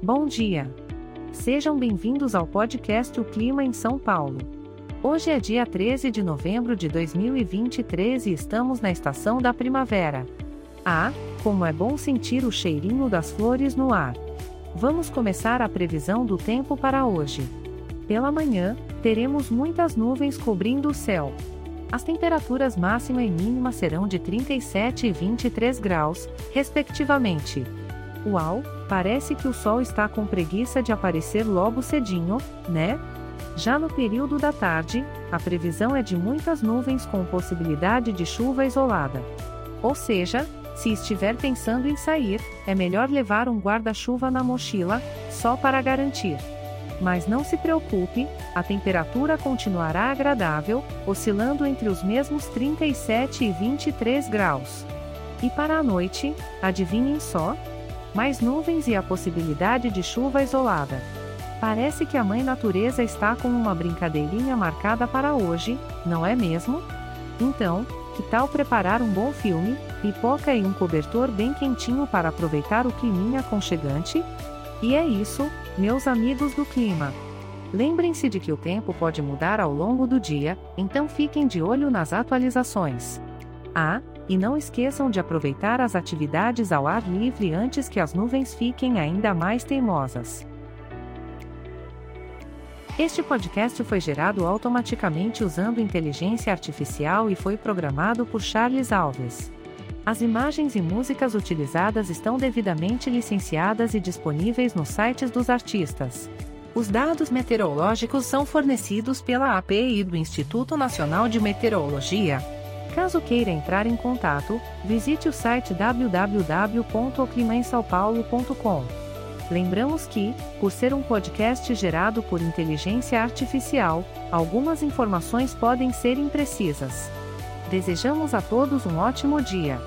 Bom dia. Sejam bem-vindos ao podcast O Clima em São Paulo. Hoje é dia 13 de novembro de 2023 e estamos na estação da primavera. Ah, como é bom sentir o cheirinho das flores no ar. Vamos começar a previsão do tempo para hoje. Pela manhã, teremos muitas nuvens cobrindo o céu. As temperaturas máxima e mínima serão de 37 e 23 graus, respectivamente. Uau, parece que o sol está com preguiça de aparecer logo cedinho, né? Já no período da tarde, a previsão é de muitas nuvens com possibilidade de chuva isolada. Ou seja, se estiver pensando em sair, é melhor levar um guarda-chuva na mochila, só para garantir. Mas não se preocupe, a temperatura continuará agradável, oscilando entre os mesmos 37 e 23 graus. E para a noite, adivinhem só? Mais nuvens e a possibilidade de chuva isolada. Parece que a Mãe Natureza está com uma brincadeirinha marcada para hoje, não é mesmo? Então, que tal preparar um bom filme, pipoca e um cobertor bem quentinho para aproveitar o climinha aconchegante? E é isso, meus amigos do clima. Lembrem-se de que o tempo pode mudar ao longo do dia, então fiquem de olho nas atualizações. Ah, e não esqueçam de aproveitar as atividades ao ar livre antes que as nuvens fiquem ainda mais teimosas. Este podcast foi gerado automaticamente usando inteligência artificial e foi programado por Charles Alves. As imagens e músicas utilizadas estão devidamente licenciadas e disponíveis nos sites dos artistas. Os dados meteorológicos são fornecidos pela API do Instituto Nacional de Meteorologia. Caso queira entrar em contato, visite o site www.oclimainsaopaulo.com. Lembramos que, por ser um podcast gerado por inteligência artificial, algumas informações podem ser imprecisas. Desejamos a todos um ótimo dia.